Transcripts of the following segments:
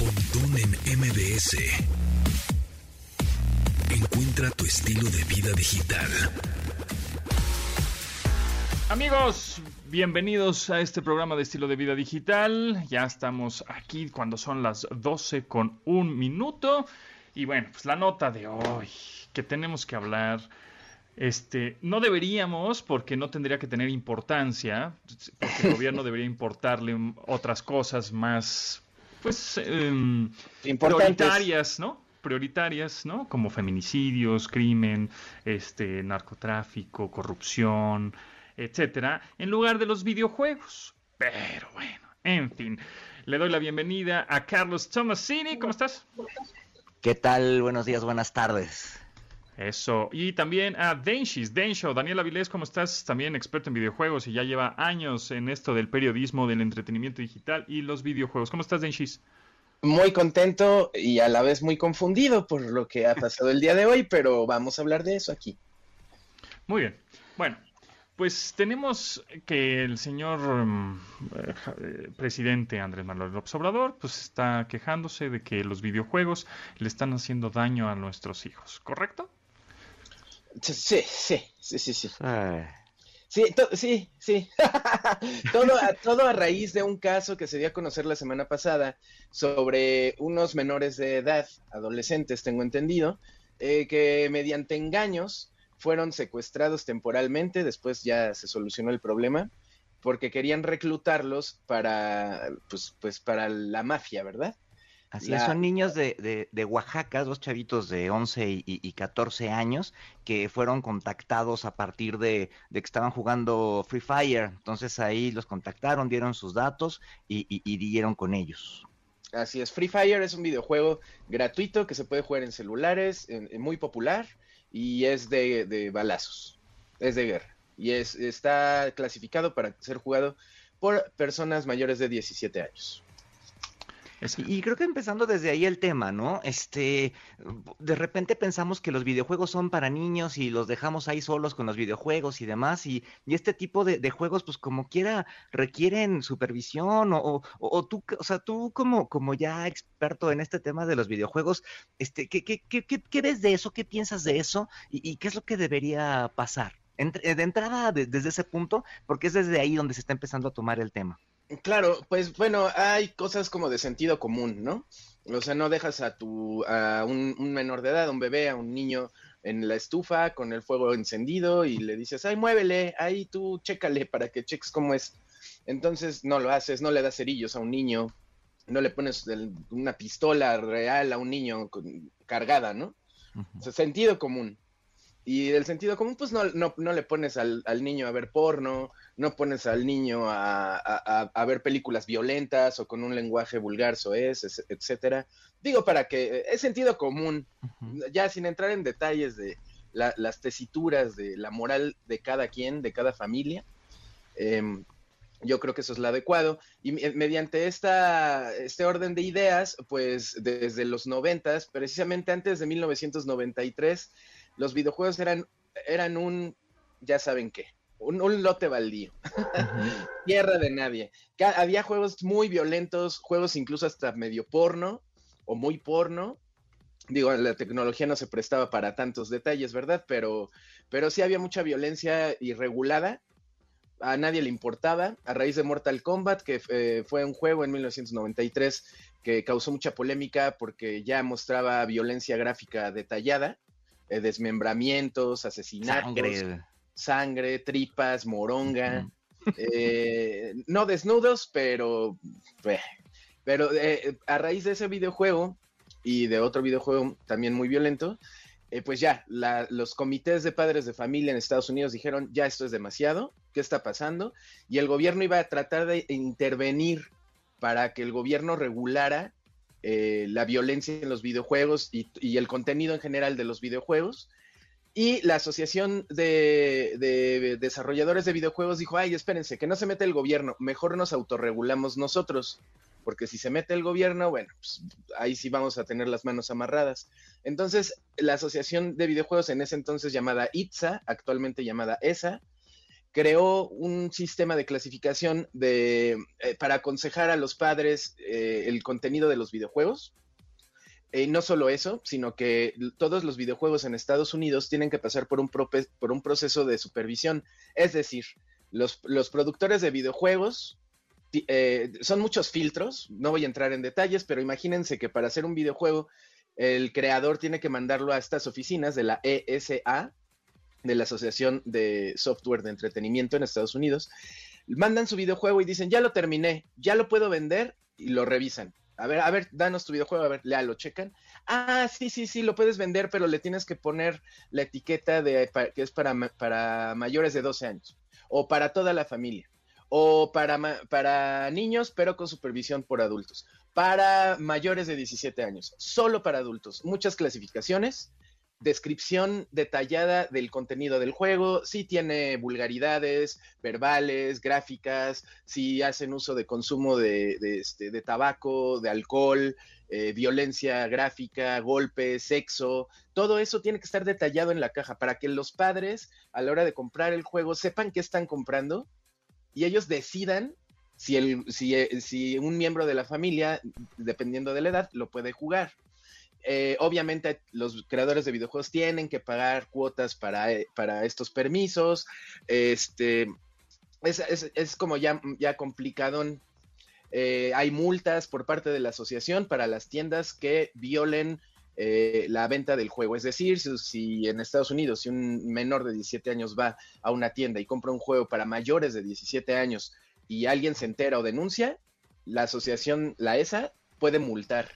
Pontón en MBS. Encuentra tu estilo de vida digital. Amigos, bienvenidos a este programa de estilo de vida digital. Ya estamos aquí cuando son las 12 con un minuto. Y bueno, pues la nota de hoy que tenemos que hablar. Este, no deberíamos, porque no tendría que tener importancia, porque el gobierno debería importarle otras cosas más, pues, em, prioritarias, ¿no? Prioritarias, ¿no? Como feminicidios, crimen, este, narcotráfico, corrupción, etcétera, en lugar de los videojuegos. Pero bueno, en fin, le doy la bienvenida a Carlos Tomasini. ¿Cómo estás? ¿Qué tal? Buenos días, buenas tardes. Eso. Y también a Denshis, Densho, Daniel Avilés, ¿cómo estás? También experto en videojuegos y ya lleva años en esto del periodismo, del entretenimiento digital y los videojuegos. ¿Cómo estás, Denshis? Muy contento y a la vez muy confundido por lo que ha pasado el día de hoy, pero vamos a hablar de eso aquí. Muy bien. Bueno, pues tenemos que el señor mm, eh, presidente Andrés Manuel López Obrador pues está quejándose de que los videojuegos le están haciendo daño a nuestros hijos, ¿correcto? Sí, sí, sí, sí, sí. Sí, sí, sí. todo, a, todo a raíz de un caso que se dio a conocer la semana pasada sobre unos menores de edad, adolescentes, tengo entendido, eh, que mediante engaños fueron secuestrados temporalmente, después ya se solucionó el problema, porque querían reclutarlos para, pues, pues para la mafia, ¿verdad? Así es, son niños de, de, Oaxaca, dos chavitos de 11 y, y, 14 años que fueron contactados a partir de, de, que estaban jugando Free Fire. Entonces ahí los contactaron, dieron sus datos y, y, dieron con ellos. Así es, Free Fire es un videojuego gratuito que se puede jugar en celulares, muy popular y es de, balazos, es de guerra. Y es, está clasificado para ser jugado por personas mayores de 17 años. Y creo que empezando desde ahí el tema, ¿no? Este, de repente pensamos que los videojuegos son para niños y los dejamos ahí solos con los videojuegos y demás, y, este tipo de, juegos, pues como quiera, requieren supervisión, o, o, tú, o sea, tú como, como ya experto en este tema de los videojuegos, este, ¿qué, qué, qué, qué ves de eso? ¿Qué piensas de eso? ¿Y, y qué es lo que debería pasar? de entrada, desde ese punto, porque es desde ahí donde se está empezando a tomar el tema. Claro, pues bueno, hay cosas como de sentido común, ¿no? O sea, no dejas a tu a un, menor de edad, a un bebé, a un niño en la estufa con el fuego encendido y le dices, ay, muévele, ahí tú chécale para que cheques cómo es. Entonces no lo haces, no le das cerillos a un niño, no le pones una pistola real a un niño cargada, ¿no? O sea, sentido común. Y del sentido común, pues no, no, no le pones al, al, niño a ver porno, no pones al niño a, ver películas violentas o con un lenguaje vulgar, soez, etcétera. Digo, para que es sentido común, ya sin entrar en detalles de las tesituras de la moral de cada quien, de cada familia. Em, yo creo que eso es lo adecuado. Y mediante esta, este orden de ideas, pues desde los noventas, precisamente antes de 1993, los videojuegos eran, eran un, ya saben qué, un, lote baldío, tierra de nadie. Había juegos muy violentos, juegos incluso hasta medio porno o muy porno. Digo, la tecnología no se prestaba para tantos detalles, ¿verdad? Pero, pero sí había mucha violencia irregulada. A nadie le importaba. A raíz de Mortal Kombat, que eh, fue un juego en 1993 que causó mucha polémica porque ya mostraba violencia gráfica detallada, eh, desmembramientos, asesinatos sangre, tripas, moronga. Eh, no desnudos, pero, pero eh, a raíz de ese videojuego y de otro videojuego también muy violento, eh, pues ya, los comités de padres de familia en Estados Unidos dijeron, ya esto es demasiado, ¿qué está pasando? Y el gobierno iba a tratar de intervenir para que el gobierno regulara la violencia en los videojuegos y, el contenido en general de los videojuegos y la Asociación de, Desarrolladores de Videojuegos dijo, ay, espérense, que no se mete el gobierno, mejor nos autorregulamos nosotros, porque si se mete el gobierno, bueno, pues ahí sí vamos a tener las manos amarradas. Entonces, la Asociación de Videojuegos en ese entonces llamada ITSA, actualmente llamada ESA, creó un sistema de clasificación de, eh, para aconsejar a los padres eh, el contenido de los videojuegos. Y no solo eso, sino que todos los videojuegos en Estados Unidos tienen que pasar por un, por proceso de supervisión. Es decir, los, los productores de videojuegos eh, son muchos filtros, no voy a entrar en detalles, pero imagínense que para hacer un videojuego, el creador tiene que mandarlo a estas oficinas de la ESA, de la Asociación de Software de Entretenimiento en Estados Unidos, mandan su videojuego y dicen, ya lo terminé, ya lo puedo vender y lo revisan. A ver, a ver, danos tu videojuego, a ver, lea, lo checan. Ah, sí, sí, sí, lo puedes vender, pero le tienes que poner la etiqueta de que es para, para mayores de 12 años o para toda la familia o para, para niños, pero con supervisión por adultos, para mayores de 17 años, solo para adultos, muchas clasificaciones, descripción detallada del contenido del juego, si tiene vulgaridades verbales, gráficas, si hacen uso de consumo de, este, de tabaco, de alcohol, eh, violencia gráfica, golpes, sexo, todo eso tiene que estar detallado en la caja para que los padres a la hora de comprar el juego sepan qué están comprando y ellos decidan si, el, si, eh, si un miembro de la familia, dependiendo de la edad, lo puede jugar. Eh, obviamente los creadores de videojuegos tienen que pagar cuotas para, eh, para estos permisos. Este, es, como ya, ya complicado. hay multas por parte de la asociación para las tiendas que violen la venta del juego. Es decir, si, si, en Estados Unidos, si un menor de 17 años va a una tienda y compra un juego para mayores de 17 años y alguien se entera o denuncia, la asociación, la ESA, puede multar.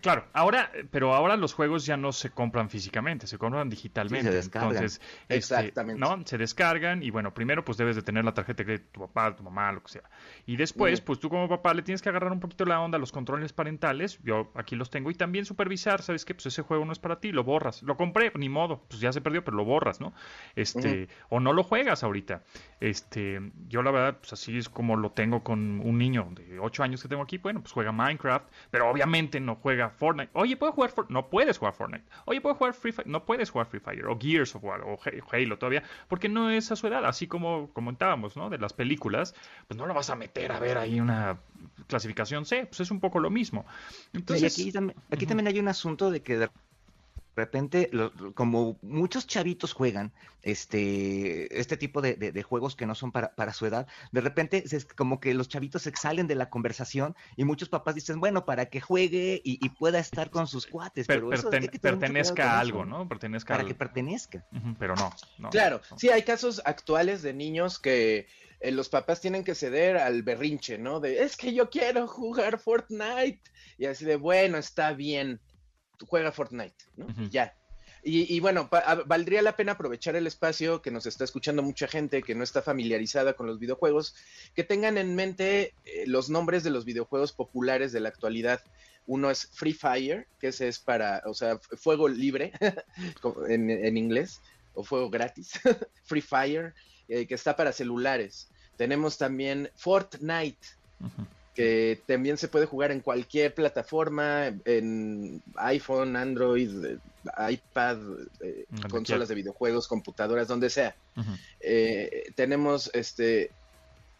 Claro, ahora, pero ahora los juegos ya no se compran físicamente, se compran digitalmente. se descargan. Entonces, este, Exactamente. ¿no? Se descargan y bueno, primero pues debes de tener la tarjeta de tu papá, tu mamá, lo que sea. Y después, pues tú como papá le tienes que agarrar un poquito la onda a los controles parentales, yo aquí los tengo, y también supervisar, ¿sabes qué? Pues ese juego no es para ti, lo borras. Lo compré, ni modo, pues ya se perdió, pero lo borras, ¿no? Este, o no lo juegas ahorita. Este, yo la verdad, pues así es como lo tengo con un niño de 8 años que tengo aquí, bueno, pues juega Minecraft, pero obviamente no juega Fortnite. Oye, ¿puedo jugar Fortnite? No puedes jugar Fortnite. Oye, ¿puedo jugar Free Fire? No puedes jugar Free Fire. O Gears of War. O Halo todavía. Porque no es a su edad. Así como comentábamos, ¿no? De las películas. Pues no lo vas a meter a ver ahí una clasificación C. Pues es un poco lo mismo. Entonces, aquí, aquí también hay un asunto de que de repente, como muchos chavitos juegan este, este tipo de, juegos que no son para, para su edad, de repente es como que los chavitos se salen de la conversación y muchos papás dicen, bueno, para que juegue y, pueda estar con sus cuates. pero pertenezca a algo, ¿no? Pertenezca para que pertenezca. pero no. claro, sí, hay casos actuales de niños que eh, los papás tienen que ceder al berrinche, ¿no? De, es que yo quiero jugar Fortnite. Y así de, bueno, está bien juega Fortnite, ¿no? Ya. Y, bueno, valdría la pena aprovechar el espacio que nos está escuchando mucha gente que no está familiarizada con los videojuegos, que tengan en mente eh, los nombres de los videojuegos populares de la actualidad. Uno es Free Fire, que ese es para, o sea, fuego libre en, inglés, o fuego gratis. Free Fire, eh, que está para celulares. Tenemos también Fortnite que también se puede jugar en cualquier plataforma, en iPhone, Android, iPad, eh, consolas de videojuegos, computadoras, donde sea. Eh, tenemos este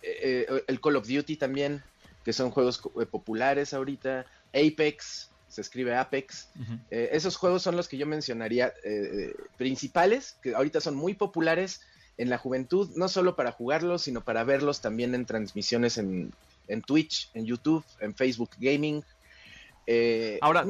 eh, el Call of Duty también, que son juegos populares ahorita, Apex, se escribe Apex. esos juegos son los que yo mencionaría principales, que ahorita son muy populares en la juventud, no solo para jugarlos, sino para verlos también en transmisiones en en Twitch, en YouTube, en Facebook Gaming. Eh, ahora,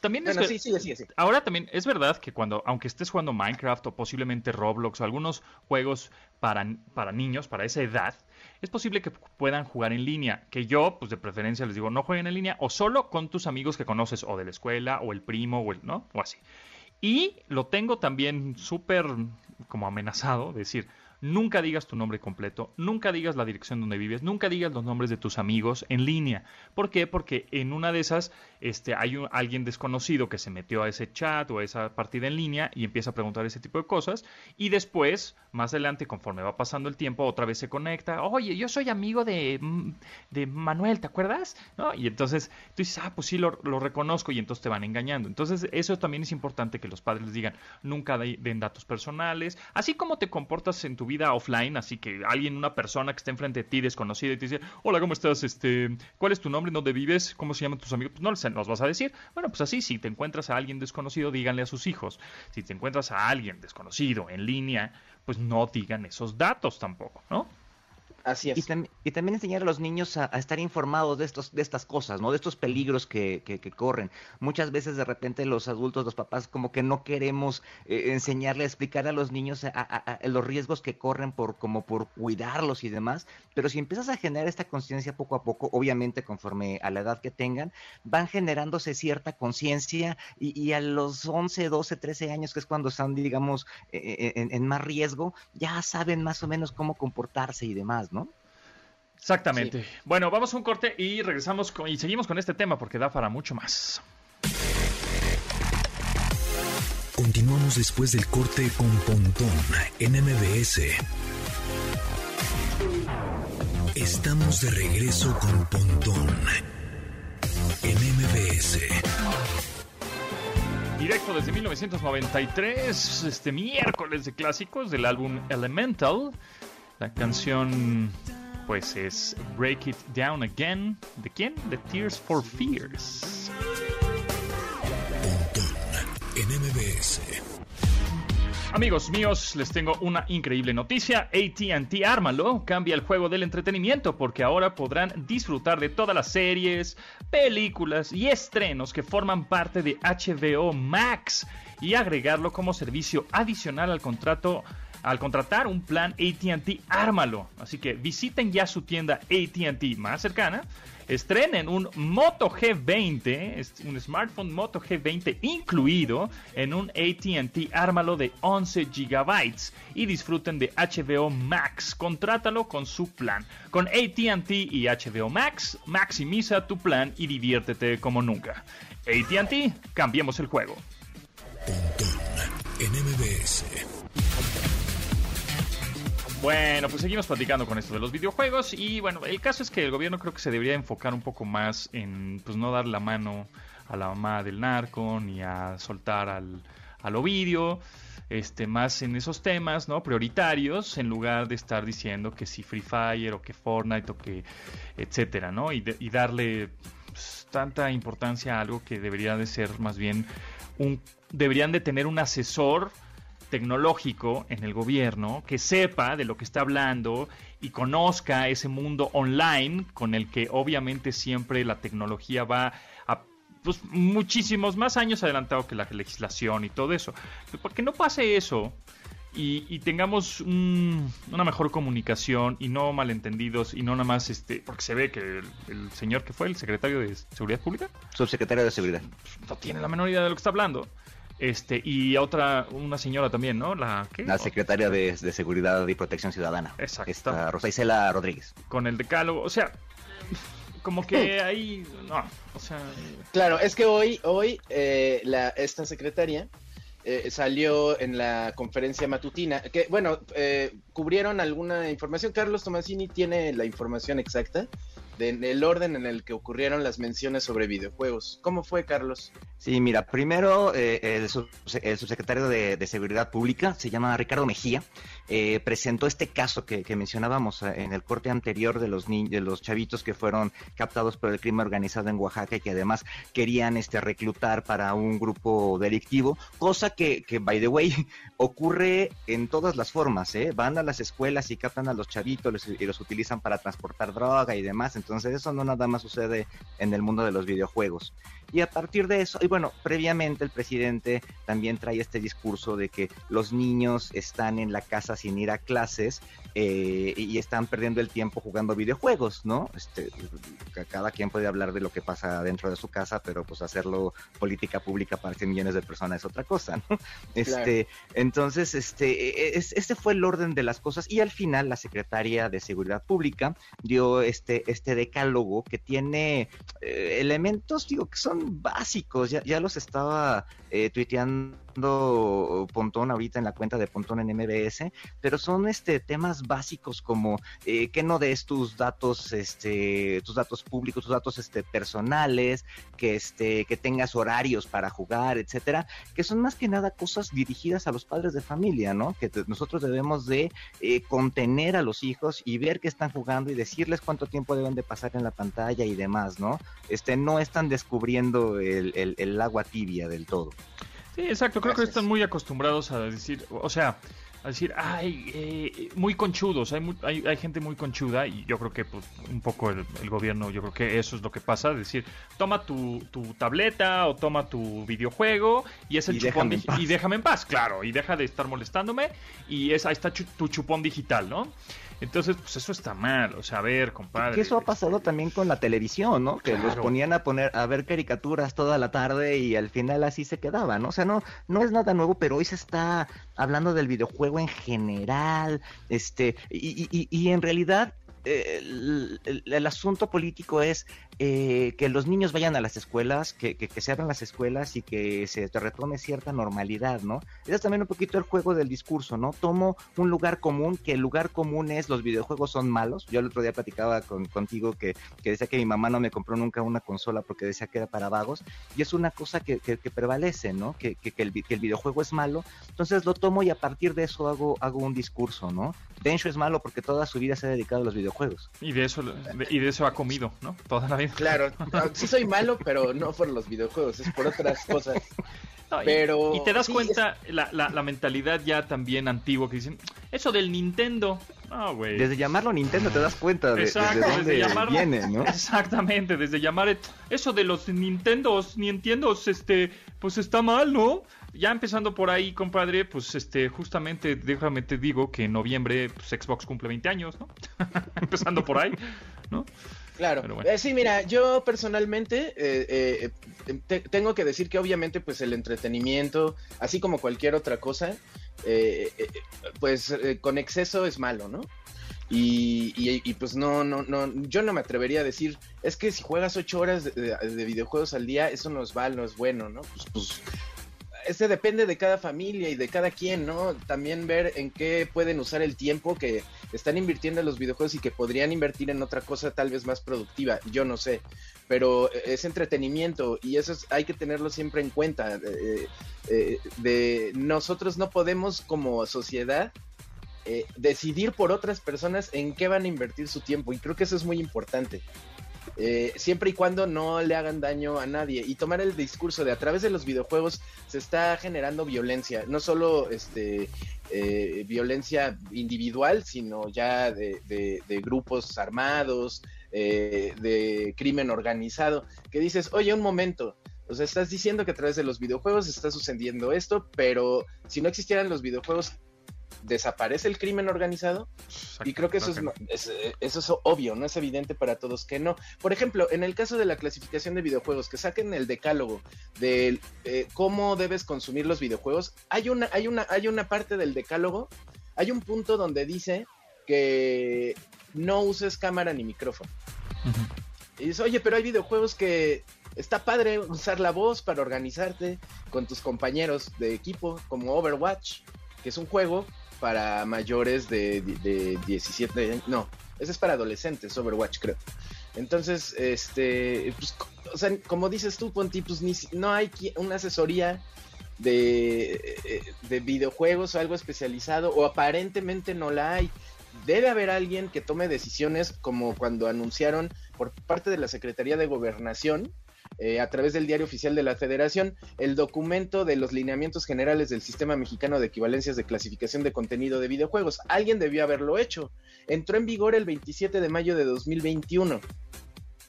también, es sí, sí, sí, ahora también es verdad que cuando, aunque estés jugando Minecraft o posiblemente Roblox o algunos juegos para, para niños, para esa edad, es posible que puedan jugar en línea. Que yo, pues de preferencia les digo, no jueguen en línea o solo con tus amigos que conoces o de la escuela o el primo o el, ¿no? O así. Y lo tengo también súper como amenazado, decir, Nunca digas tu nombre completo, nunca digas la dirección donde vives, nunca digas los nombres de tus amigos en línea. ¿Por qué? Porque en una de esas este, hay un, alguien desconocido que se metió a ese chat o a esa partida en línea y empieza a preguntar ese tipo de cosas. Y después, más adelante, conforme va pasando el tiempo, otra vez se conecta. Oye, yo soy amigo de, mm, de Manuel, ¿te acuerdas? ¿No? Y entonces tú dices, ah, pues sí, lo, lo, reconozco y entonces te van engañando. Entonces, eso también es importante que los padres les digan, nunca den datos personales, así como te comportas en tu vida offline, así que alguien, una persona que esté enfrente de ti, desconocida, y te dice, hola, ¿cómo estás? Este, ¿Cuál es tu nombre? ¿Dónde vives? ¿Cómo se llaman tus amigos? Pues no los vas a decir. Bueno, pues así, si te encuentras a alguien desconocido, díganle a sus hijos. Si te encuentras a alguien desconocido en línea, pues no digan esos datos tampoco, ¿no? Así es. Y, también enseñar a los niños a, estar informados de estos, de estas cosas, ¿no? De estos peligros que, que, corren. Muchas veces de repente los adultos, los papás, como que no queremos eh, enseñarle, explicar a los niños a, los riesgos que corren por, como por cuidarlos y demás. Pero si empiezas a generar esta conciencia poco a poco, obviamente conforme a la edad que tengan, van generándose cierta conciencia y, a los 11, 12, 13 años, que es cuando están, digamos, eh, eh, en, en más riesgo, ya saben más o menos cómo comportarse y demás. ¿No? Exactamente. Bueno, vamos a un corte y regresamos y seguimos con este tema porque da para mucho más. Continuamos después del corte con Pontón en MBS. Estamos de regreso con Pontón en MBS. Directo desde 1993, este miércoles de clásicos del álbum Elemental. La canción pues es Break It Down Again. ¿De quién? De Tears for Fears. Amigos míos, les tengo una increíble noticia. ATT Ármalo cambia el juego del entretenimiento porque ahora podrán disfrutar de todas las series, películas y estrenos que forman parte de HBO Max y agregarlo como servicio adicional al contrato al contratar un plan ATT, ármalo. Así que visiten ya su tienda ATT más cercana. Estrenen un Moto G20, un smartphone Moto G20 incluido en un ATT Ármalo de 11 GB y disfruten de HBO Max. Contrátalo con su plan. Con ATT y HBO Max, maximiza tu plan y diviértete como nunca. ATT, cambiemos el juego. Bueno, pues seguimos platicando con esto de los videojuegos y bueno, el caso es que el gobierno creo que se debería enfocar un poco más en pues no dar la mano a la mamá del narco ni a soltar al, al Ovidio, este, más en esos temas, ¿no? Prioritarios, en lugar de estar diciendo que si Free Fire o que Fortnite o que etcétera, ¿no? Y, y darle pues, tanta importancia a algo que debería de ser más bien un, deberían de tener un asesor tecnológico en el gobierno que sepa de lo que está hablando y conozca ese mundo online con el que obviamente siempre la tecnología va a pues, muchísimos más años adelantado que la legislación y todo eso. Para que no pase eso y, tengamos una mejor comunicación y no malentendidos y no nada más este porque se ve que el, el, señor que fue el secretario de seguridad pública subsecretario de seguridad. No tiene la menor idea de lo que está hablando este, y otra, una señora también, ¿no? La, la secretaria de, Seguridad y Protección Ciudadana. Exacto. Rosa Isela Rodríguez. Con el decálogo, o sea, como que ahí, no, o sea... Claro, es que hoy, hoy eh, la, esta secretaria eh, salió en la conferencia matutina, que bueno, eh, cubrieron alguna información, Carlos Tomasini tiene la información exacta, el orden en el que ocurrieron las menciones sobre videojuegos. ¿Cómo fue, Carlos? Sí, mira, primero eh, el, subsecretario de, Seguridad Pública, se llama Ricardo Mejía, eh, presentó este caso que, mencionábamos eh, en el corte anterior de los, de los chavitos que fueron captados por el crimen organizado en Oaxaca y que además querían este, reclutar para un grupo delictivo, cosa que, by the way, ocurre en todas las formas, ¿eh? Van a las escuelas y captan a los chavitos y los utilizan para transportar droga y demás, entonces eso no nada más sucede en el mundo de los videojuegos. Y a partir de eso, y bueno, previamente el presidente también trae este discurso de que los niños están en la casa sin ir a clases eh, y están perdiendo el tiempo jugando videojuegos, ¿no? Este, cada quien puede hablar de lo que pasa dentro de su casa, pero pues hacerlo política pública para 100 millones de personas es otra cosa, ¿no? Este, entonces, este, este fue el orden de las cosas y al final la secretaria de Seguridad Pública dio este, este decálogo que tiene eh, elementos, digo, que son básicos. Ya, ya los estaba eh, tuiteando Pontón ahorita en la cuenta de Pontón en MBS, pero son este temas básicos como eh, que no des tus datos, este, tus datos públicos, tus datos este, personales, que este, que tengas horarios para jugar, etcétera, que son más que nada cosas dirigidas a los padres de familia, ¿no? Que nosotros debemos de eh, contener a los hijos y ver que están jugando y decirles cuánto tiempo deben de pasar en la pantalla y demás, ¿no? Este, no están descubriendo el agua tibia del todo. Sí, exacto. Creo que están muy acostumbrados a decir, o sea, a decir, ay, eh, muy conchudos, hay, hay, hay, gente muy conchuda y yo creo que pues, un poco el, el, gobierno, yo creo que eso es lo que pasa, decir, toma tu, tu tableta o toma tu videojuego y es el y chupón déjame y déjame en paz, claro, y deja de estar molestándome y es ahí está tu chupón digital, ¿no? Entonces, pues eso está mal, o sea, a ver, compadre. Que eso ha pasado también con la televisión, ¿no? Que Claro. los ponían a poner a ver caricaturas toda la tarde y al final así se quedaban, ¿no? O sea, no no es nada nuevo, pero hoy se está hablando del videojuego en general, este y, y, y en realidad el, el, asunto político es eh, que los niños vayan a las escuelas, que, que, se abran las escuelas y que se retome cierta normalidad, ¿no? Ese es también un poquito el juego del discurso, ¿no? Tomo un lugar común, que el lugar común es los videojuegos son malos. Yo el otro día platicaba con, contigo que, que decía que mi mamá no me compró nunca una consola porque decía que era para vagos, y es una cosa que, que, prevalece, ¿no? Que, que, el, que el videojuego es malo, entonces lo tomo y a partir de eso hago, hago un discurso, ¿no? Tencho es malo porque toda su vida se ha dedicado a los videojuegos. Y de eso, y de eso ha comido, ¿no? Toda la vida. Claro, sí soy malo, pero no por los videojuegos, es por otras cosas. No, pero y te das sí, cuenta es... la, la, la, mentalidad ya también antigua que dicen eso del Nintendo güey desde llamarlo Nintendo te das cuenta de, Exacto, de dónde desde llamarlo, viene no exactamente desde llamar eso de los Nintendos Nintendos este pues está mal no ya empezando por ahí compadre pues este justamente déjame te digo que en noviembre pues, Xbox cumple 20 años no empezando por ahí no Claro, bueno. eh, sí, mira, yo personalmente eh, eh, te, tengo que decir que obviamente pues el entretenimiento, así como cualquier otra cosa, eh, pues con exceso es malo, ¿no? Y, y, y, pues no, no, no, yo no me atrevería a decir, es que si juegas ocho horas de, de, de videojuegos al día, eso no es mal, no es bueno, ¿no? Pues, pues este depende de cada familia y de cada quien, ¿no? También ver en qué pueden usar el tiempo que están invirtiendo en los videojuegos y que podrían invertir en otra cosa tal vez más productiva, yo no sé, pero es entretenimiento y eso es, hay que tenerlo siempre en cuenta. Eh, eh, de nosotros no podemos como sociedad eh, decidir por otras personas en qué van a invertir su tiempo y creo que eso es muy importante. Eh, siempre y cuando no le hagan daño a nadie. Y tomar el discurso de a través de los videojuegos se está generando violencia, no solo este eh, violencia individual, sino ya de, grupos armados, eh, de crimen organizado, que dices, oye, un momento, o sea, estás diciendo que a través de los videojuegos está sucediendo esto, pero si no existieran los videojuegos, desaparece el crimen organizado Exacto, y creo que eso es, es, eso es obvio, no es evidente para todos que no. Por ejemplo, en el caso de la clasificación de videojuegos, que saquen el decálogo de eh, cómo debes consumir los videojuegos, hay una, hay una, hay una parte del decálogo, hay un punto donde dice que no uses cámara ni micrófono. Uh -huh. Y dices, oye, pero hay videojuegos que está padre usar la voz para organizarte con tus compañeros de equipo, como Overwatch, que es un juego para mayores de, de, de 17 años. No, ese es para adolescentes, Overwatch, creo. Entonces, este, pues, o sea, como dices tú, Ponti, pues ni, no hay una asesoría de, de videojuegos o algo especializado, o aparentemente no la hay. Debe haber alguien que tome decisiones como cuando anunciaron por parte de la Secretaría de Gobernación eh, a través del diario oficial de la Federación el documento de los lineamientos generales del Sistema Mexicano de Equivalencias de Clasificación de Contenido de Videojuegos. Alguien debió haberlo hecho. Entró en vigor el 27 de mayo de 2021.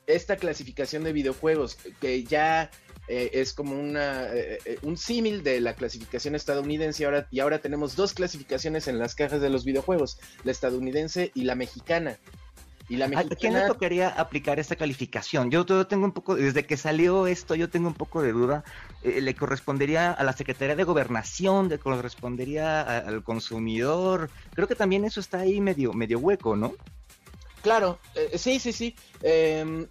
Esta clasificación de videojuegos, que ya eh, es como una, eh, un símil de la clasificación estadounidense y ahora tenemos dos clasificaciones en las cajas de los videojuegos, la estadounidense y la mexicana. Y la mexicana... ¿A quién le tocaría aplicar esta calificación? Yo, yo, tengo un poco, desde que salió esto, yo tengo un poco de duda. Eh, ¿Le correspondería a la Secretaría de Gobernación? ¿Le correspondería a, al consumidor? Creo que también eso está ahí medio, medio hueco, ¿no? Claro, eh, sí, sí, sí. Em,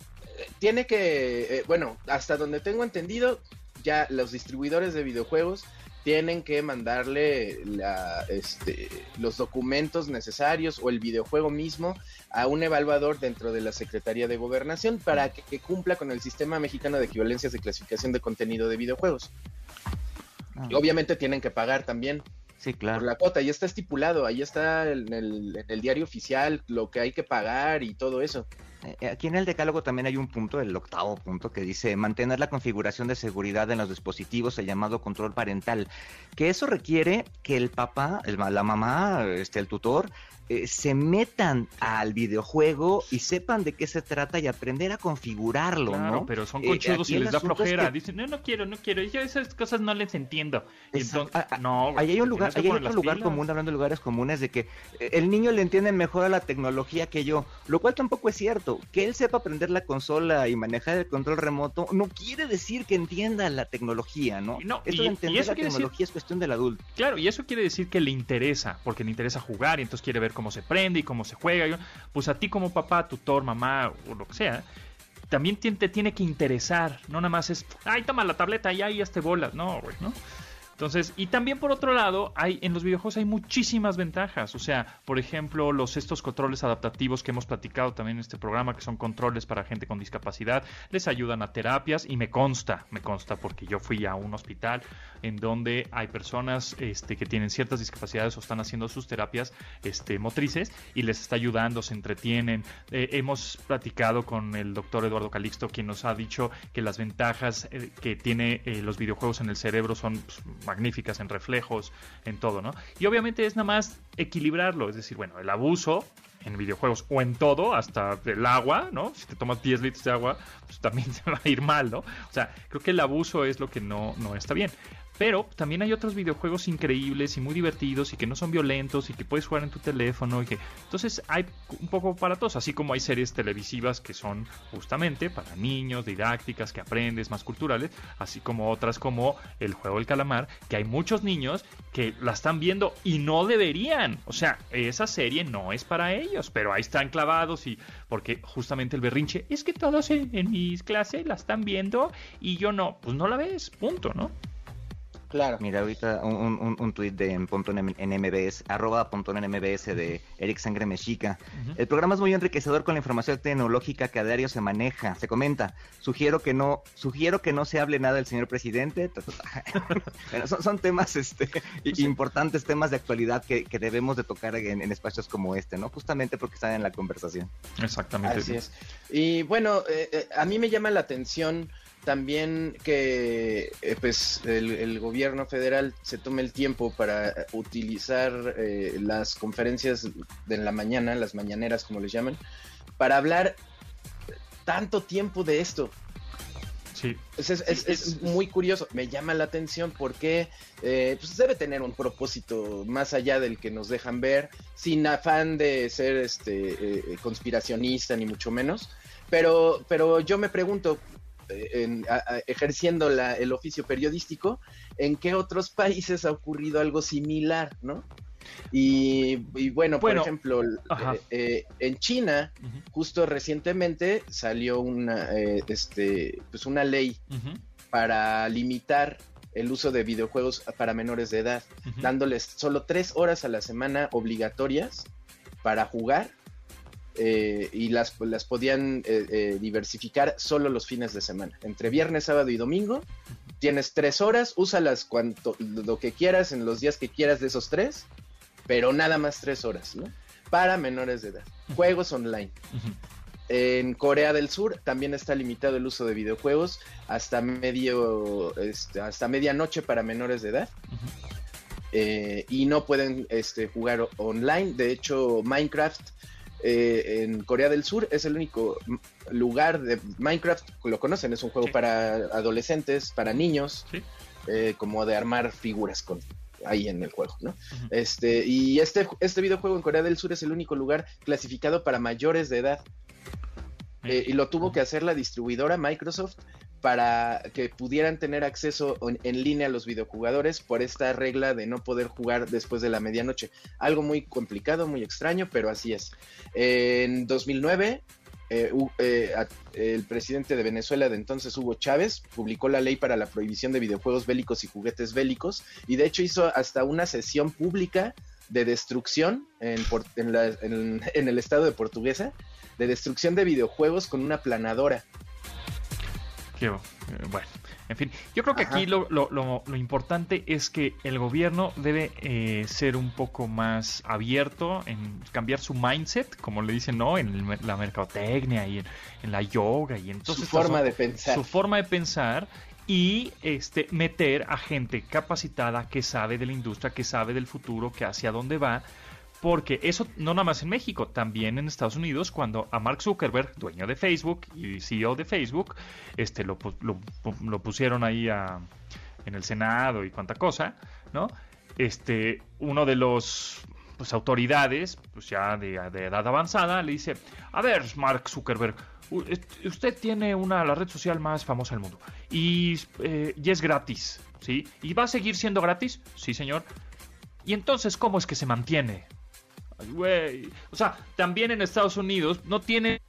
tiene que, eh, bueno, hasta donde tengo entendido, ya los distribuidores de videojuegos tienen que mandarle la, este, los documentos necesarios o el videojuego mismo a un evaluador dentro de la Secretaría de Gobernación para que, que cumpla con el sistema mexicano de equivalencias de clasificación de contenido de videojuegos. Ah, Y obviamente tienen que pagar también sí, por claro. la cuota, ya está estipulado, ahí está en el, en el diario oficial lo que hay que pagar y todo eso. Eh, Aquí en el decálogo también hay un punto, el octavo punto, que dice mantener la configuración de seguridad en los dispositivos, el llamado control parental, que eso requiere que el papá, el la mamá, este, el tutor, eh, se metan al videojuego y sepan de qué se trata y aprender a configurarlo, Claro, ¿no? pero son Eh, conchudos y les da es flojera. que- Dicen, no, no quiero, no quiero. Yo esas cosas no les entiendo. Entonces, Ah, ah, no, Ahí hay un lugar, ahí hay otro lugar pilas. común, hablando de lugares comunes, de que el niño le entiende mejor a la tecnología que yo, lo cual tampoco es cierto. Que él sepa aprender la consola y manejar el control remoto no quiere decir que entienda la tecnología, ¿no? No, Esto y- de y entender eso la decir- tecnología es cuestión del adulto. Claro, y eso quiere decir que le interesa, porque le interesa jugar y entonces quiere ver cómo se prende y cómo se juega. Pues a ti como papá, tutor, mamá o lo que sea, también te tiene que interesar. No nada más es, ay, toma la tableta y ahí este bolas. No, güey, ¿no? Entonces, y también por otro lado, hay en los videojuegos hay muchísimas ventajas. O sea, por ejemplo, los estos controles adaptativos que hemos platicado también en este programa, que son controles para gente con discapacidad, les ayudan a terapias y me consta, me consta porque yo fui a un hospital en donde hay personas este, que tienen ciertas discapacidades o están haciendo sus terapias este, motrices y les está ayudando, se entretienen. Eh, hemos platicado con el doctor Eduardo Calixto, quien nos ha dicho que las ventajas eh, que tiene eh, los videojuegos en el cerebro son pues, magníficas en reflejos, en todo, ¿no? Y obviamente es nada más equilibrarlo, es decir, bueno, el abuso en videojuegos o en todo, hasta el agua, ¿no? Si te tomas 10 litros de agua, pues también se va a ir mal, ¿no? O sea, creo que el abuso es lo que no, no está bien. Pero también hay otros videojuegos increíbles y muy divertidos y que no son violentos y que puedes jugar en tu teléfono y que entonces hay un poco para todos, así como hay series televisivas que son justamente para niños, didácticas, que aprendes, más culturales, así como otras como el juego del calamar, que hay muchos niños que la están viendo y no deberían. O sea, esa serie no es para ellos, pero ahí están clavados y porque justamente el berrinche es que todos en, en mis clases la están viendo y yo no, pues no la ves, punto, ¿no? Claro. Mira, ahorita un, un, un, tuit de en Pontón en en MBS, arroba Pontón en MBS de Eric Sangre Mexica. El programa es muy enriquecedor con la información tecnológica que a diario se maneja. Se comenta. Sugiero que no, sugiero que no se hable nada del señor presidente. Bueno, son, son temas este, importantes, temas de actualidad que, que debemos de tocar en, en espacios como este, ¿no? Justamente porque están en la conversación. Exactamente. Así es. Y bueno, eh, eh, a mí me llama la atención también que eh, pues el, el gobierno federal se tome el tiempo para utilizar eh, las conferencias de la mañana, las mañaneras como les llaman, para hablar tanto tiempo de esto. Sí. Es, es- es- Sí, es es- muy curioso, me llama la atención porque eh, pues debe tener un propósito más allá del que nos dejan ver, sin afán de ser este eh, conspiracionista ni mucho menos, pero, pero yo me pregunto, en- a- a- ejerciendo la- el oficio periodístico, ¿en qué otros países ha ocurrido algo similar, no? Y, y bueno, Bueno, por ejemplo, eh, eh, en China, justo recientemente salió una, eh, este, pues una ley para limitar el uso de videojuegos para menores de edad, dándoles solo tres horas a la semana obligatorias para jugar eh, y las, las podían eh, eh, diversificar solo los fines de semana. Entre viernes, sábado y domingo tienes tres horas, úsalas cuanto, lo que quieras en los días que quieras de esos tres, pero nada más tres horas, ¿no? Para menores de edad. Juegos online. En Corea del Sur también está limitado el uso de videojuegos hasta medio, este, hasta medianoche para menores de edad. Eh, y no pueden este, jugar online. De hecho, Minecraft eh, en Corea del Sur es el único lugar de Minecraft, lo conocen, es un juego Sí. para adolescentes, para niños, Sí. eh, como de armar figuras con ahí en el juego, ¿no? Este, y este, este videojuego en Corea del Sur es el único lugar clasificado para mayores de edad. eh, y lo tuvo que hacer la distribuidora Microsoft para que pudieran tener acceso en, línea a los videojugadores por esta regla de no poder jugar después de la medianoche. Algo muy complicado, muy extraño, pero así es. En 2009, eh, eh, el presidente de Venezuela de entonces, Hugo Chávez, publicó la ley para la prohibición de videojuegos bélicos y juguetes bélicos y de hecho hizo hasta una sesión pública de destrucción en el estado de Portuguesa, de destrucción de videojuegos con una planadora. Eh, bueno, en fin, yo creo que aquí lo, lo, lo, lo, importante es que el gobierno debe eh, ser un poco más abierto en cambiar su mindset, como le dicen, ¿no? En el, la mercadotecnia y en, en, la yoga y en su forma de pensar. Su forma de pensar y este meter a gente capacitada que sabe de la industria, que sabe del futuro, que hacia dónde va, porque eso no nada más en México, también en Estados Unidos, cuando a Mark Zuckerberg, dueño de Facebook y CEO de Facebook, este lo, lo, lo pusieron ahí a, en el Senado y cuánta cosa, ¿no? Este, uno de los pues, autoridades, pues ya de, de edad avanzada, le dice, a ver, Mark Zuckerberg, usted tiene una la red social más famosa del mundo y, eh, y es gratis, ¿sí? ¿Y va a seguir siendo gratis? Sí, señor. ¿Y entonces cómo es que se mantiene? Güey. O sea, también en Estados Unidos no tiene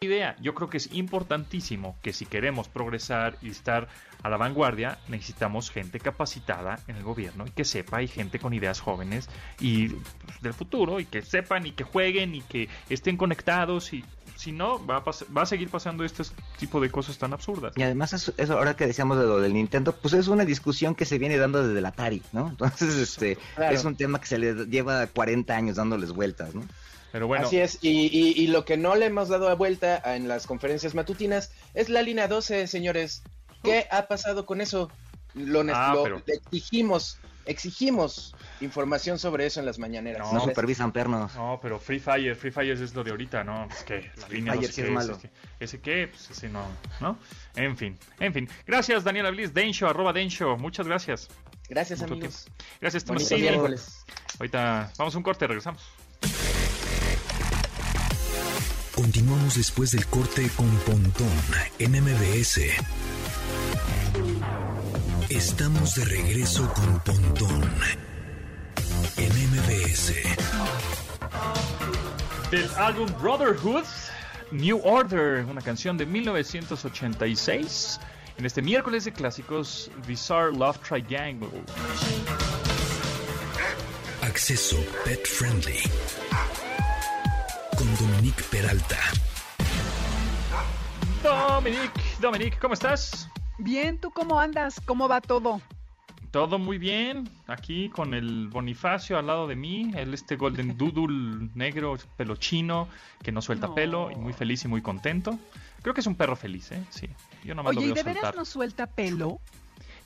idea. Yo creo que es importantísimo que si queremos progresar y estar a la vanguardia, necesitamos gente capacitada en el gobierno y que sepa, y gente con ideas jóvenes y pues, del futuro, y que sepan y que jueguen y que estén conectados y si no, va a, va a, seguir pasando este tipo de cosas tan absurdas. Y además, eso, eso, ahora que decíamos de lo del Nintendo, pues es una discusión que se viene dando desde el Atari, ¿no? Entonces, este, claro. es un tema que se le lleva 40 años dándoles vueltas, ¿no? Pero bueno. Así es, y, y, y, lo que no le hemos dado vuelta en las conferencias matutinas es la línea 12, señores. ¿Qué uh. ha pasado con eso? Lo, ah, lo pero... exigimos, exigimos información sobre eso en las mañaneras. No, no supervisan pernos. No, pero Free Fire, Free Fire es lo de ahorita, ¿no? Es que la línea Fire no sé sí qué, es malo. Ese, ese qué, pues ese no, ¿no? En fin, en fin. Gracias, Daniela Bliss, Densho, arroba Densho, muchas gracias. Gracias, Mucho amigos. Tiempo. Gracias, Tom Bonito miércoles. Ahorita vamos a un corte, regresamos. Continuamos después del corte con Pontón en MBS. Estamos de regreso con Pontón en MBS. Del álbum Brotherhood, New Order, una canción de 1986. En este miércoles de clásicos, Bizarre Love Triangle. Acceso Pet Friendly. Peralta. Dominique, Dominique, ¿cómo estás? Bien, ¿tú cómo andas? ¿Cómo va todo? Todo muy bien, aquí con el Bonifacio al lado de mí, el este Golden Doodle negro, pelo chino, que no suelta no. pelo, y muy feliz y muy contento. Creo que es un perro feliz, ¿eh? Sí. Yo nomás Oye, lo veo ¿y de soltar. veras no suelta pelo?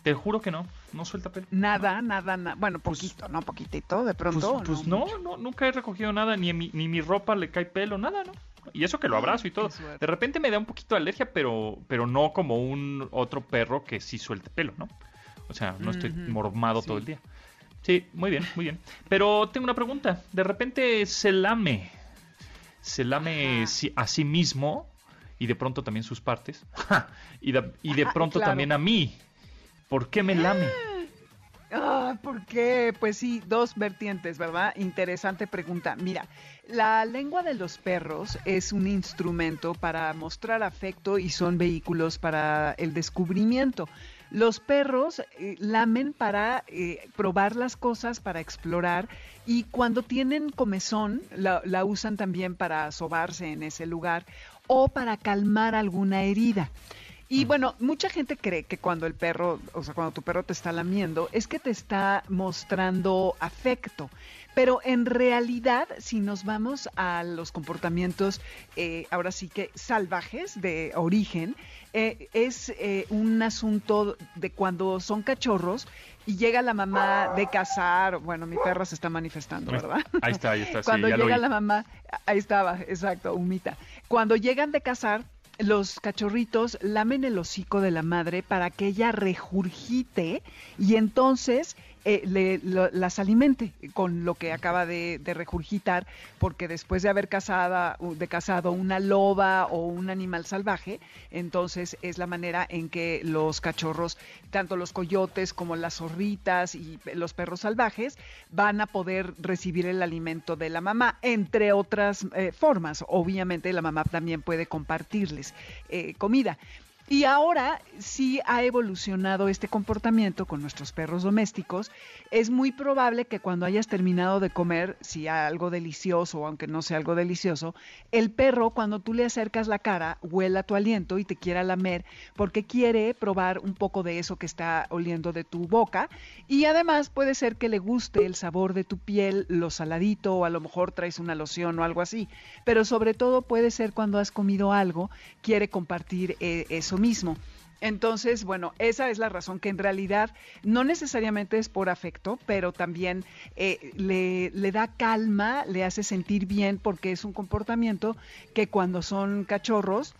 Te juro que no, no suelta pelo. Nada, nada, nada. Bueno, poquito, pues, ¿no? Poquitito, de pronto. Pues, pues no, no, nunca he recogido nada, ni, mi, ni mi ropa le cae pelo, nada, ¿no? Y eso que lo abrazo y todo. De repente me da un poquito de alergia, pero, pero no como un otro perro que sí suelte pelo, ¿no? O sea, no estoy uh -huh. mormado sí. todo el día. Sí, muy bien, muy bien. Pero tengo una pregunta. De repente se lame. Se lame a sí mismo y de pronto también sus partes. y, de, y de pronto claro. también a mí. ¿Por qué me lame? Ah, ¿Por qué? Pues sí, dos vertientes, ¿verdad? Interesante pregunta. Mira, la lengua de los perros es un instrumento para mostrar afecto y son vehículos para el descubrimiento. Los perros eh, lamen para eh, probar las cosas, para explorar y cuando tienen comezón la, la usan también para sobarse en ese lugar o para calmar alguna herida. Y bueno, mucha gente cree que cuando el perro, o sea, cuando tu perro te está lamiendo, es que te está mostrando afecto. Pero en realidad, si nos vamos a los comportamientos, eh, ahora sí que salvajes de origen, eh, es eh, un asunto de cuando son cachorros y llega la mamá de cazar, bueno, mi perra se está manifestando, ¿verdad? Ahí está, ahí está. Cuando sí, llega la mamá, ahí estaba, exacto, humita. Cuando llegan de cazar, los cachorritos lamen el hocico de la madre para que ella regurgite y entonces eh, le, las alimente con lo que acaba de, regurgitar, porque después de haber cazado, de cazado una loba o un animal salvaje, entonces es la manera en que los cachorros, tanto los coyotes como las zorritas y los perros salvajes, van a poder recibir el alimento de la mamá, entre otras eh, formas. Obviamente la mamá también puede compartirles eh, comida. Y ahora sí ha evolucionado este comportamiento con nuestros perros domésticos. Es muy probable que cuando hayas terminado de comer, si algo delicioso aunque no sea algo delicioso, el perro cuando tú le acercas la cara huela tu aliento y te quiera lamer porque quiere probar un poco de eso que está oliendo de tu boca. Y además puede ser que le guste el sabor de tu piel, lo saladito o a lo mejor traes una loción o algo así. Pero sobre todo puede ser cuando has comido algo, quiere compartir eh, eso mismo. Entonces, bueno, esa es la razón que en realidad no necesariamente es por afecto, pero también eh, le, le, da calma, le hace sentir bien porque es un comportamiento que cuando son cachorros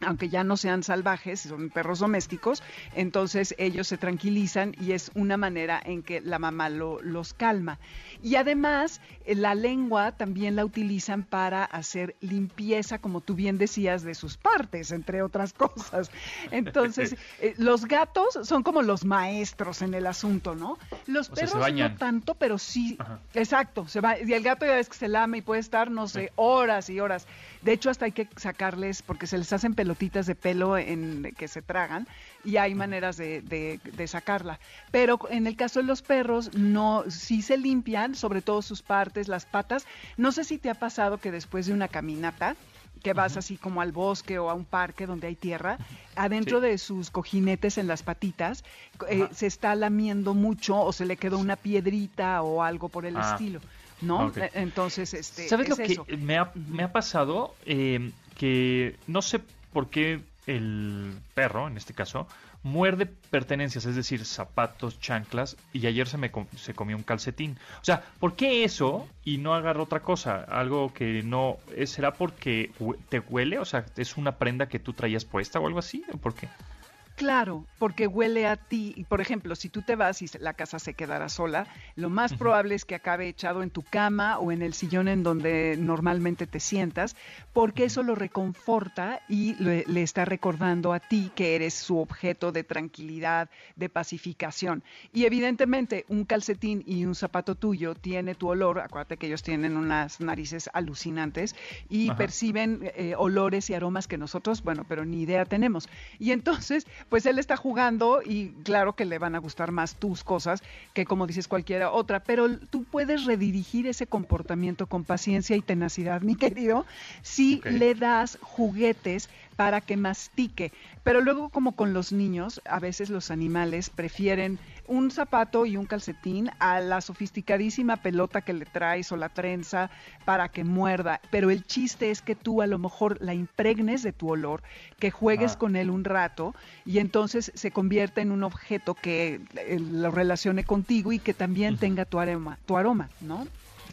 aunque ya no sean salvajes, son perros domésticos, entonces ellos se tranquilizan y es una manera en que la mamá los calma. Y además, eh, la lengua también la utilizan para hacer limpieza, como tú bien decías, de sus partes, entre otras cosas. Entonces, eh, los gatos son como los maestros en el asunto, ¿no? Los perros no tanto, pero sí, exacto, se va, y el gato ya ves que se lame y puede estar, no sé, horas y horas. De hecho, hasta hay que sacarles, porque se les hacen pelotitas de pelo en, que se tragan, y hay maneras de, de, sacarla. Pero en el caso de los perros, no, sí se limpian, sobre todo sus partes, las patas. No sé si te ha pasado que después de una caminata, que vas así como al bosque o a un parque donde hay tierra, adentro de sus cojinetes en las patitas eh, se está lamiendo mucho o se le quedó una piedrita o algo por el ah. estilo. ¿No? E, entonces, este. ¿Sabes lo que me ha, me ha pasado? Eh, que no sé por qué el perro, en este caso, muerde pertenencias, es decir, zapatos, chanclas, y ayer se me se comió un calcetín. O sea, ¿por qué eso y no agarra otra cosa? Algo que no... ¿Será porque te huele? O sea, ¿es una prenda que tú traías puesta o algo así? ¿O por qué? Claro, porque huele a ti. Por ejemplo, si tú te vas y la casa se quedará sola, lo más probable es que acabe echado en tu cama o en el sillón en donde normalmente te sientas, porque eso lo reconforta y le, está recordando a ti que eres su objeto de tranquilidad, de pacificación. Y evidentemente un calcetín y un zapato tuyo tiene tu olor, acuérdate que ellos tienen unas narices alucinantes y perciben eh, olores y aromas que nosotros, bueno, pero ni idea tenemos. Y entonces pues él está jugando y claro que le van a gustar más tus cosas que como dices cualquiera otra, pero tú puedes redirigir ese comportamiento con paciencia y tenacidad, mi querido, si le das juguetes para que mastique. Pero luego, como con los niños, a veces los animales prefieren un zapato y un calcetín a la sofisticadísima pelota que le traes o la trenza para que muerda. Pero el chiste es que tú a lo mejor la impregnes de tu olor, que juegues ah. con él un rato y entonces se convierte en un objeto que eh, lo relacione contigo y que también tenga tu aroma, tu aroma, ¿no?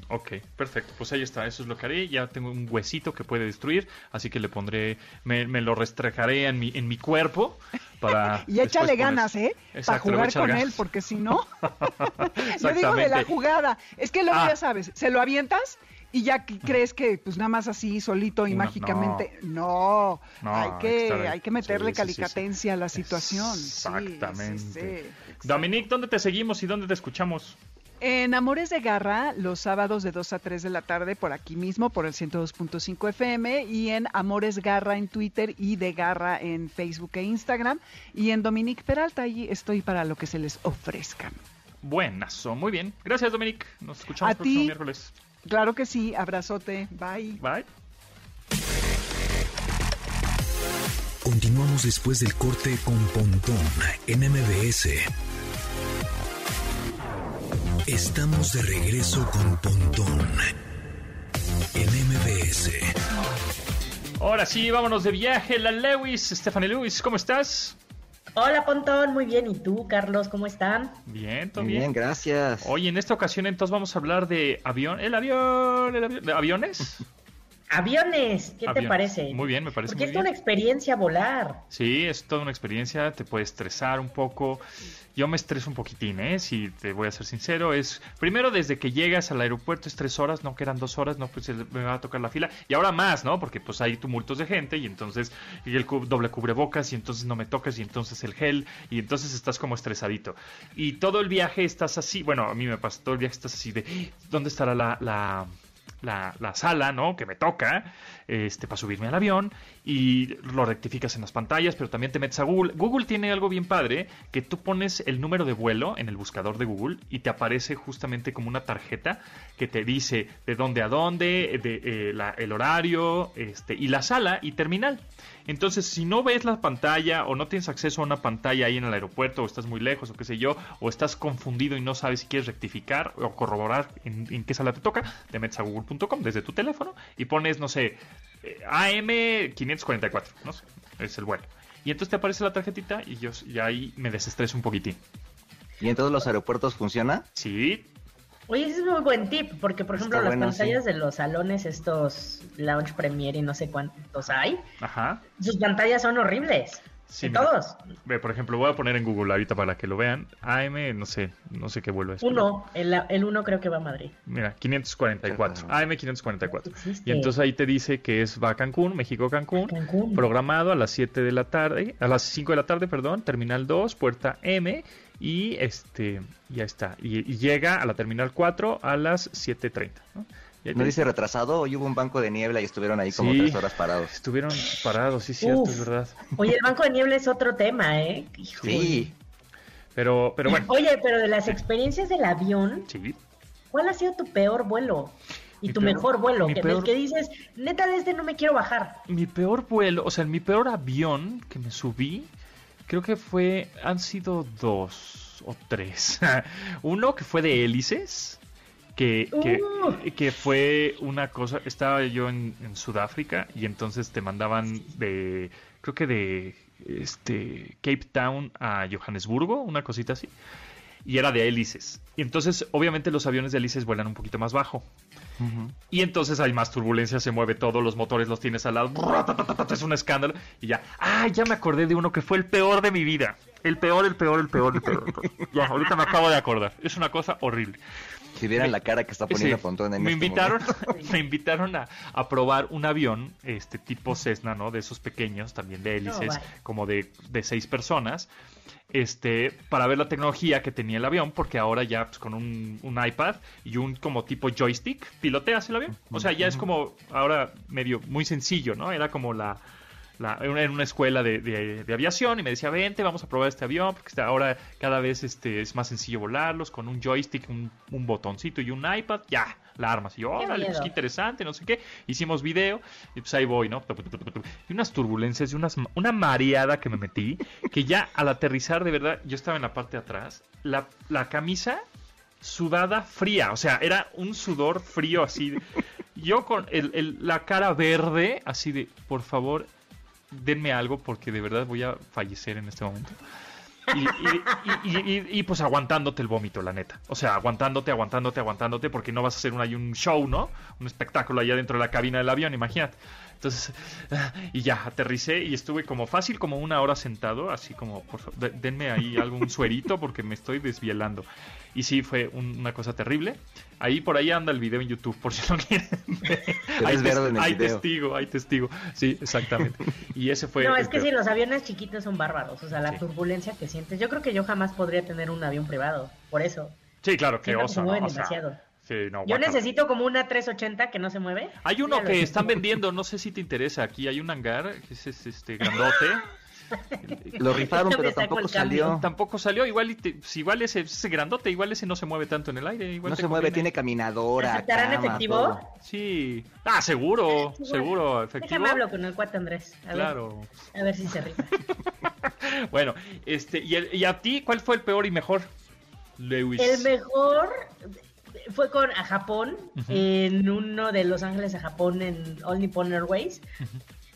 Ok, perfecto. Pues ahí está, eso es lo que haré. Ya tengo un huesito que puede destruir, así que le pondré, me, lo restrejaré en mi, en mi cuerpo para... y échale ganas, ¿eh? para jugar con él, porque si no... Yo digo de la jugada. Es que luego ah. ya sabes, se lo avientas y ya crees que pues nada más así solito y mágicamente no, hay que hay que meterle calicatencia a la situación. Exactamente. Dominique dónde te seguimos y dónde te escuchamos en Amores de Garra, los sábados de 2 a 3 de la tarde, por aquí mismo, por el 102.5 FM, y en Amores Garra en Twitter y de Garra en Facebook e Instagram. Y en Dominique Peralta, ahí estoy para lo que se les ofrezca. Buenazo, muy bien. Gracias, Dominique. Nos escuchamos el próximo miércoles. Claro que sí, abrazote. Bye. Bye. Continuamos después del corte con Pontón en MBS. Estamos de regreso con Pontón en MBS. Ahora sí, vámonos de viaje. La Lewis, Stephanie Lewis, ¿cómo estás? Hola Pontón, muy bien. ¿Y tú, Carlos, cómo están? Bien, todo bien. Bien, gracias. Oye, en esta ocasión entonces vamos a hablar de avión, el avión, el avión, ¿de aviones? Aviones, ¿qué te parece? Muy bien, me parece Porque muy es toda bien. una experiencia volar. Sí, es toda una experiencia, te puede estresar un poco. Yo me estreso un poquitín, ¿eh? Si te voy a ser sincero, es primero desde que llegas al aeropuerto es tres horas, no que eran dos horas, no, pues me va a tocar la fila. Y ahora más, ¿no? Porque pues hay tumultos de gente y entonces y el doble cubrebocas y entonces no me tocas y entonces el gel y entonces estás como estresadito. Y todo el viaje estás así, bueno, a mí me pasa, todo el viaje estás así de, ¿dónde estará la... la la, la sala, ¿no? Que me toca, este, para subirme al avión y lo rectificas en las pantallas, pero también te metes a Google. Google tiene algo bien padre, que tú pones el número de vuelo en el buscador de Google y te aparece justamente como una tarjeta que te dice de dónde a dónde, de, eh, el horario, este, y la sala y terminal. Entonces, si no ves la pantalla o no tienes acceso a una pantalla ahí en el aeropuerto o estás muy lejos o qué sé yo, o estás confundido y no sabes si quieres rectificar o corroborar en, qué sala te toca, te metes a google.com desde tu teléfono y pones, no sé, AM544, no sé, es el vuelo. Y entonces te aparece la tarjetita y yo y ahí me desestreso un poquitín. ¿Y en todos los aeropuertos funciona? Sí, Oye, ese es muy buen tip, porque por ejemplo Está las bueno, pantallas sí. de los salones, estos Lounge Premier y no sé cuántos hay, ajá. sus pantallas son horribles. Sí, de mira. todos. Ve, por ejemplo, voy a poner en Google ahorita para que lo vean. AM, no sé, no sé qué vuelo es. Uno, el, el uno creo que va a Madrid. Mira, 544. Ajá. AM 544. Existe. Y entonces ahí te dice que es va a Cancún, México Cancún, Cancún. programado a las 7 de la tarde, a las 5 de la tarde, perdón, terminal 2, puerta M y este ya está. Y, y llega a la terminal 4 a las 7:30, ¿no? ¿No dice retrasado? Hoy hubo un banco de niebla y estuvieron ahí como Sí. tres horas parados. Estuvieron parados, sí, cierto, Uf. es verdad. Oye, el banco de niebla es otro tema, ¿eh? Híjole. Sí. Pero, pero bueno, Oye, pero de las experiencias del avión, sí. ¿cuál ha sido tu peor vuelo? Y Mi tu peor- mejor vuelo, que, peor- del que dices, neta de este no me quiero bajar. Mi peor vuelo, o sea, mi peor avión que me subí, creo que fue, han sido dos o tres. Uno que fue de hélices, que, que, Uh. que fue una cosa, estaba yo en, en Sudáfrica y entonces te mandaban de, creo que de este Cape Town a Johannesburgo, una cosita así. Y era de hélices. Y entonces, obviamente, los aviones de hélices vuelan un poquito más bajo. Y entonces hay más turbulencia, se mueve todo, los motores los tienes al lado, es un escándalo. Y ya, ah, ya me acordé de uno que fue el peor de mi vida. El peor, el peor, el peor, el peor. Ya, ahorita me acabo de acordar. Es una cosa horrible. Si vieran la cara que está poniendo Sí, Pontón en me este invitaron, momento. me invitaron a, a probar un avión, este tipo Cessna, ¿no? De esos pequeños, también de hélices, vaya. como de, de seis personas, este, para ver la tecnología que tenía el avión, porque ahora ya pues, con un, un iPad y un como tipo joystick piloteas el avión. O sea, ya es como ahora medio muy sencillo, ¿no? Era como la la- en una escuela de, de- de aviación y me decía, vente, vamos a probar este avión, porque ahora cada vez este, es más sencillo volarlos con un joystick, un, un botoncito y un iPad, ya, la armas. Y yo, órale, pues qué interesante, no sé qué. Hicimos video y pues ahí voy, ¿no? Y unas turbulencias y unas, una mareada que me metí, que ya al aterrizar de verdad, yo estaba en la parte de atrás, la, la camisa sudada fría, o sea, era un sudor frío así. de- yo con el- el- la cara verde, así de, por favor, denme algo porque de verdad voy a fallecer en este momento. Y, pues aguantándote el vómito, la neta. O sea, aguantándote, aguantándote, aguantándote, porque no vas a hacer un, un show, ¿no? Un espectáculo allá dentro de la cabina del avión, imagínate. Entonces, y ya, aterricé y estuve como fácil, como una hora sentado, así como, por favor, de- denme ahí algún suerito porque me estoy desvielando. Y sí, fue un- una cosa terrible. Ahí por ahí anda el video en YouTube, por si lo quieren ver. Hay, ves verde en el hay video. testigo, hay testigo. Sí, exactamente. Y ese fue. no, es que peor. sí, los aviones chiquitos son bárbaros. O sea, la Sí. turbulencia que sientes. Yo creo que yo jamás podría tener un avión privado. Por eso. Sí, claro, que oso, se ¿no? O sea, demasiado. Sí, no, Yo necesito como una 380 que no se mueve. Hay uno que están vendiendo, no sé si te interesa. Aquí hay un hangar, que es, es, este grandote. Lo rifaron, pero tampoco salió. Tampoco salió, igual, y te- si igual ese, ese grandote, igual ese no se mueve tanto en el aire. Igual No se mueve, tiene caminadora. ¿Aceptarán cama, efectivo? todo. Sí. Ah, seguro, Sí, seguro, efectivo. Déjame hablo con el cuate Andrés. A Claro. ver, a ver si se rifa. Bueno, este, y, el- y a ti, ¿cuál fue el peor y mejor? Lewis. El mejor fue con a Japón, en uno de Los Ángeles a Japón en All Nippon Airways.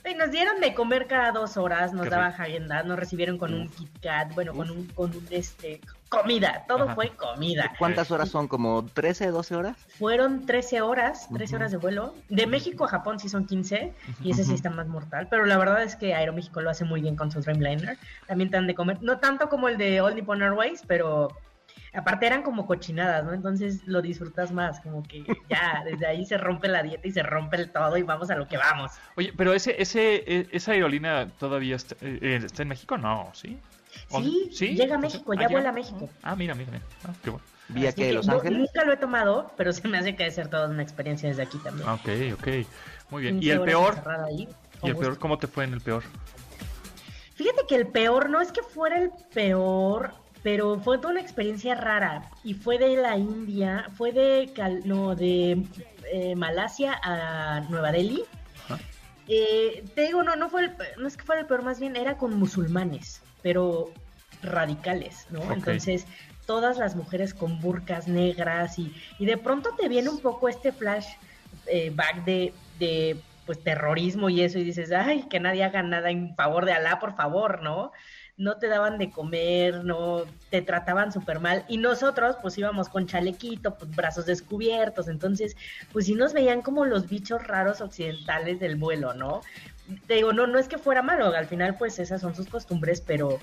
Sí, nos dieron de comer cada dos horas, nos Qué daban nos recibieron con un Kit Kat, bueno, con un, con un, este, comida, todo Ajá. fue comida. ¿Cuántas horas son? ¿Como 13, 12 horas? Fueron 13 horas, 13 Ujú. horas de vuelo. De México a Japón sí son 15, y ese sí está más mortal, pero la verdad es que Aeroméxico lo hace muy bien con su Dreamliner. También te han de comer, no tanto como el de All Nippon Airways, pero aparte eran como cochinadas, ¿no? Entonces lo disfrutas más, como que ya, desde ahí se rompe la dieta y se rompe el todo y vamos a lo que vamos. Oye, pero ese, ese, e- esa aerolínea todavía está, eh, eh, está en México, ¿no? ¿Sí? ¿O- Sí, llega a México, ya vuela a México. Ah, mira, mira, mira. Ah, qué bueno. ¿Vía que que Los no- Ángeles? Nunca lo he tomado, pero se me hace que debe ser toda una experiencia desde aquí también. Ok, ok. Muy bien. ¿Y 15 el peor? ahí, ¿Y el peor? ¿Cómo te fue en el peor? Fíjate que el peor no es que fuera el peor, pero fue toda una experiencia rara. Y fue de la India, fue de, Cal- no, de eh, Malasia a Nueva Delhi. Ajá. Eh, te digo, no, no fue el, no es que fuera el peor, más bien era con musulmanes, pero radicales, ¿no? Entonces, todas las mujeres con burcas negras y, y de pronto te viene un poco este flash eh, back de, de pues terrorismo y eso y dices, ay, que nadie haga nada en favor de Alá, por favor, ¿no? No te daban de comer, no te trataban súper mal y nosotros pues íbamos con chalequito, pues brazos descubiertos, entonces pues sí nos veían como los bichos raros occidentales del vuelo, ¿no? Te digo, no, no es que fuera malo, al final pues esas son sus costumbres, pero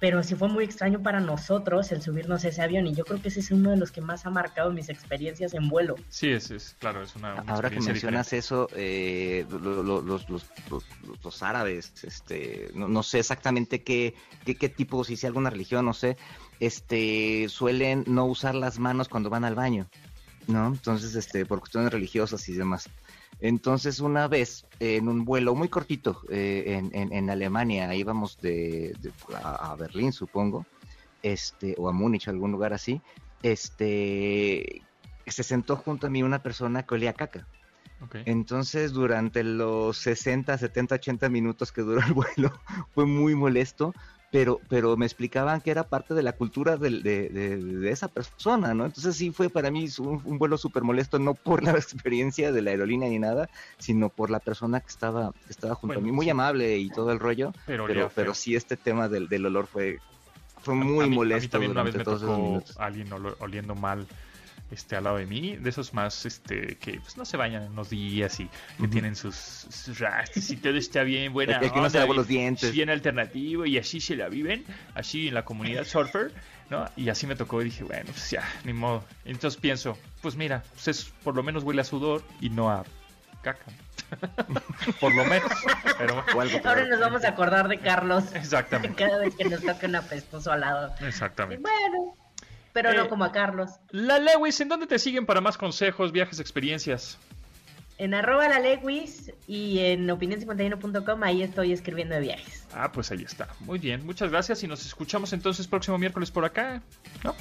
pero sí fue muy extraño para nosotros el subirnos a ese avión y yo creo que ese es uno de los que más ha marcado mis experiencias en vuelo. Sí, es, es claro, es una, una Ahora que mencionas diferente. eso, eh, lo- lo- los, los, los, los árabes, este, no, no sé exactamente qué, qué, qué tipo, si sea alguna religión, no sé, este, suelen no usar las manos cuando van al baño, ¿no? Entonces, este, por cuestiones religiosas y demás. Entonces, una vez, en un vuelo muy cortito, eh, en, en, en Alemania, íbamos de, de- a, a Berlín, supongo, este, o a Múnich, algún lugar así, este, se sentó junto a mí una persona que olía caca. Ok. Entonces, durante los 60, 70, 80 minutos que duró el vuelo, fue muy molesto, pero, pero me explicaban que era parte de la cultura del- de, de- de esa persona, ¿no? Entonces sí fue para mí un, un vuelo súper molesto, no por la experiencia de la aerolínea ni nada, sino por la persona que estaba, que estaba junto Bueno, a mí, muy sí. amable y todo el rollo, Pero, pero, pero sí este tema del, del olor fue, fue muy a mí- molesto A mí también una vez durante me tocó minutos. alguien oliendo mal este al lado de mí, de esos más este que pues no se bañan en unos días y que Ujú. tienen sus, sus rastas y todo está bien, buena El que no se onda, lavó y- los dientes. es bien alternativo y así se la viven, así en la comunidad surfer, ¿no? Y así me tocó y dije, bueno, pues ya, ni modo. Entonces pienso, pues mira, pues es, por lo menos huele a sudor y no a caca. por lo menos. Pero Ahora nos vamos a acordar de Carlos exactamente, cada vez que nos toque un apestoso al lado. Y exactamente. bueno, pero Eh, no como a Carlos. La Lewis, ¿en dónde te siguen para más consejos, viajes, experiencias? En arroba la Lewis y en opinion51.com ahí estoy escribiendo de viajes. Ah, pues ahí está. Muy bien, muchas gracias y nos escuchamos entonces próximo miércoles por acá. ¿No?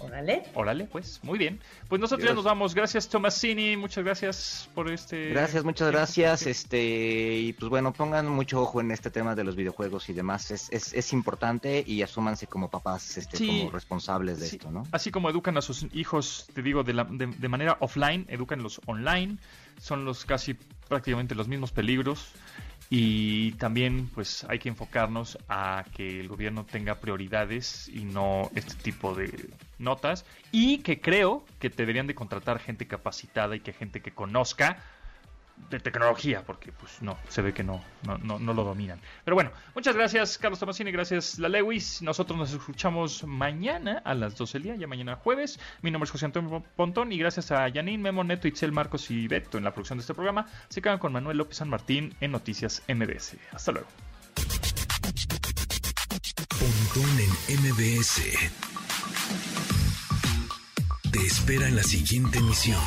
Órale. Órale, pues, muy bien. Pues nosotros ya nos vamos. Gracias, Tomasini. Muchas gracias por este. Gracias, muchas gracias. Este, y pues bueno, pongan mucho ojo en este tema de los videojuegos y demás. Es, es, es importante y asúmanse como papás, este, Sí. como responsables de Sí, esto, ¿no? Así como educan a sus hijos, te digo, de, la- de, de manera offline, educanlos online. Son los casi prácticamente los mismos peligros. Y también, pues, hay que enfocarnos a que el gobierno tenga prioridades y no este tipo de notas. Y que creo que deberían de contratar gente capacitada y que gente que conozca de tecnología, porque pues no, se ve que no, no, no, no lo dominan. Pero bueno, muchas gracias Carlos Tomasini, gracias La Lewis. Nosotros nos escuchamos mañana a las 12 del día, ya mañana jueves. Mi nombre es José Antonio Pontón y gracias a Janine, Memo, Neto, Itzel, Marcos y Beto en la producción de este programa. Se quedan con Manuel López San Martín en Noticias MBS. Hasta luego. Pontón en MBS. Te espera en la siguiente emisión.